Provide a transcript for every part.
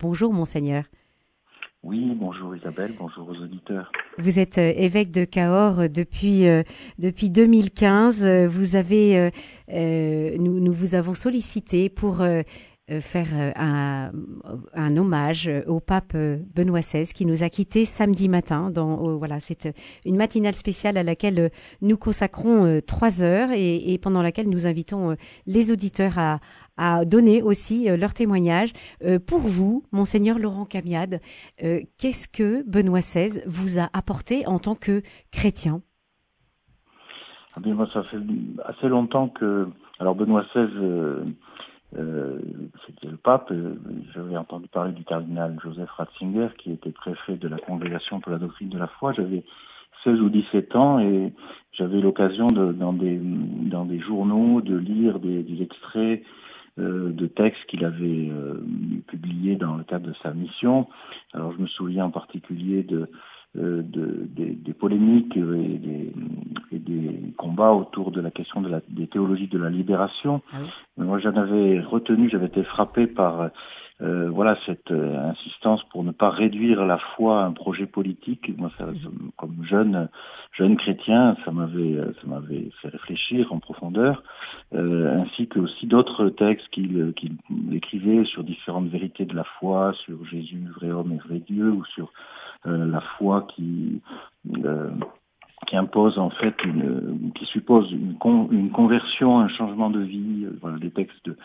Bonjour, Monseigneur. Oui, bonjour Isabelle, bonjour aux auditeurs. Vous êtes euh, évêque de Cahors depuis, euh, depuis 2015. Vous avez, nous, nous, vous avons sollicité pour euh, faire euh, un, un, hommage au pape euh, Benoît XVI qui nous a quittés samedi matin. Dans, voilà, c'est une matinale spéciale à laquelle nous consacrons trois heures et, pendant laquelle nous invitons les auditeurs à, donner aussi leur témoignage. pour vous, monseigneur Laurent Camiade, qu'est-ce que Benoît XVI vous a apporté en tant que chrétien? Ah moi, ça fait assez longtemps que. Alors, Benoît XVI euh, c'était le pape. Euh, j'avais entendu parler du cardinal Joseph Ratzinger, qui était préfet de la Congrégation pour la doctrine de la foi. J'avais 16 ou 17 ans et j'avais l'occasion de, dans des, dans des journaux de lire des, des extraits euh, de textes qu'il avait euh, publiés dans le cadre de sa mission. Alors je me souviens en particulier de euh, de, des, des, polémiques et des, et des, combats autour de la question de la, des théologies de la libération. Ah Moi, j'en avais retenu, j'avais été frappé par euh, voilà cette euh, insistance pour ne pas réduire la foi à un projet politique. Moi, ça, mhm. comme jeune jeune chrétien, ça m'avait ça m'avait fait réfléchir en profondeur, euh, ainsi que aussi d'autres textes qu'il qu'il écrivait sur différentes vérités de la foi, sur Jésus, vrai homme et vrai Dieu, ou sur euh, la foi qui euh, qui impose en fait une, qui suppose une, une conversion, un changement de vie. Euh, voilà, des textes de,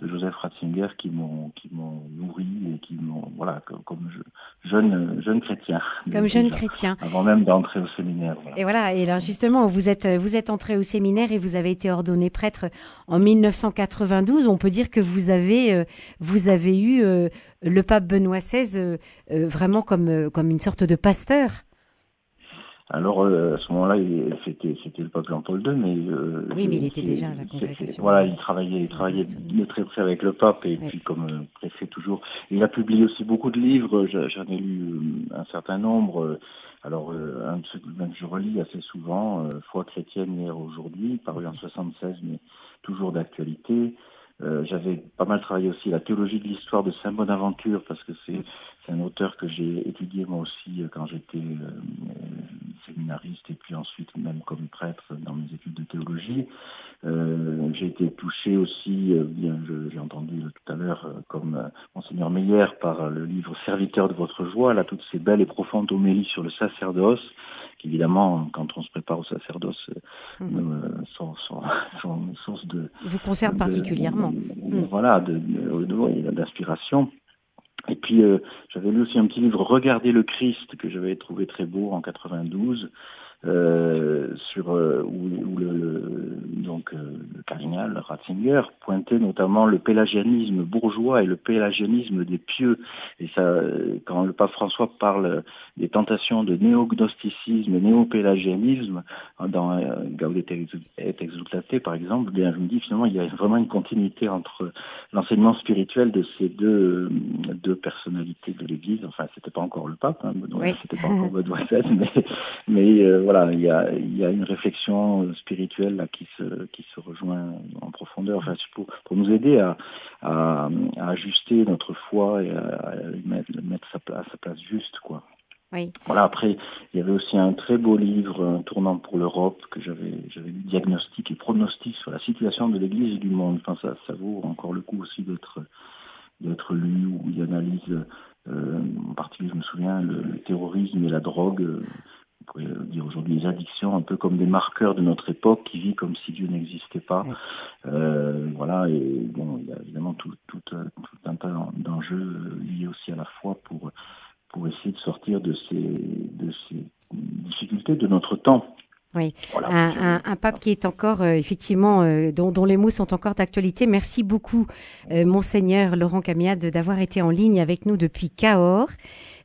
de Joseph Ratzinger qui m'ont qui m'ont nourri et qui m'ont voilà comme, comme jeune jeune chrétien. Comme jeune chrétien. Avant même d'entrer au séminaire. Voilà. Et voilà. Et alors justement, vous êtes vous êtes entré au séminaire et vous avez été ordonné prêtre en 1992. On peut dire que vous avez vous avez eu le pape Benoît XVI euh, euh, vraiment comme, euh, comme une sorte de pasteur alors à ce moment-là, c'était c'était le pape Jean-Paul II, mais oui, mais il était déjà à la congrégation. Voilà, il travaillait, il travaillait de très près avec le pape et puis comme préfet toujours. Il a publié aussi beaucoup de livres. J'en ai lu un certain nombre. Alors un de ceux que je relis assez souvent, Foi chrétienne hier aujourd'hui, paru en 76, mais toujours d'actualité. Euh, j'avais pas mal travaillé aussi la théologie de l'histoire de Saint Bonaventure parce que c'est un auteur que j'ai étudié moi aussi euh, quand j'étais euh, séminariste et puis ensuite même comme prêtre dans mes études de théologie. Euh, j'ai été touché aussi, bien j'ai entendu tout à l'heure comme monseigneur Meyer par le livre Serviteur de votre joie, là toutes ces belles et profondes homélies sur le sacerdoce, qui évidemment quand on se prépare au sacerdoce mmh. sont, sont, sont, une source de vous concerne particulièrement. De, Voilà, d'inspiration. Et puis euh, j'avais lu aussi un petit livre Regardez le Christ que j'avais trouvé très beau en 92 euh, sur euh, où, le, donc euh, le cardinal Ratzinger pointait notamment le pélagianisme bourgeois et le pélagianisme des pieux. Et ça, quand le pape François parle des tentations de néognosticisme et néopélagianisme dans euh, Gaudete et Exultate par exemple, bien je me dis finalement il y a vraiment une continuité entre l'enseignement spirituel de ces deux deux personnalités de l'Église. Enfin, c'était pas encore le pape, hein, Benoît, oui. c'était pas encore Benoît XVI, mais mais voilà, il y a, y a une réflexion spirituelle là, qui, se, qui se rejoint en profondeur enfin, pour, pour nous aider à, à, à ajuster notre foi et à, à mettre, mettre sa, à sa place juste. quoi. Oui. Voilà, après, il y avait aussi un très beau livre, un tournant pour l'Europe, que j'avais j'avais lu, Diagnostic et Pronostic sur la situation de l'Église et du monde. Enfin, ça, ça vaut encore le coup aussi d'être d'être lu, où il analyse, euh, en particulier, je me souviens, le, le terrorisme et la drogue. Euh, dire aujourd'hui les addictions, un peu comme des marqueurs de notre époque qui vit comme si Dieu n'existait pas. Euh, voilà, et bon, il y a évidemment tout, tout, tout un tas d'enjeux liés aussi à la foi pour, pour essayer de sortir de ces, de ces difficultés de notre temps. Oui, voilà. un, un, un, pape qui est encore euh, effectivement euh, dont, dont, les mots sont encore d'actualité. Merci beaucoup, euh, monseigneur Laurent Camiade, d'avoir été en ligne avec nous depuis Cahors.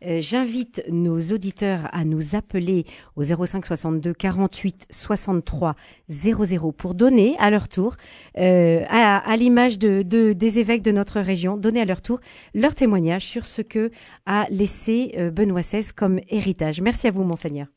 Euh, j'invite nos auditeurs à nous appeler au 05 62 48 63 00 pour donner à leur tour, euh, à, à l'image de, de, des évêques de notre région, donner à leur tour leur témoignage sur ce que a laissé Benoît XVI comme héritage. Merci à vous, monseigneur.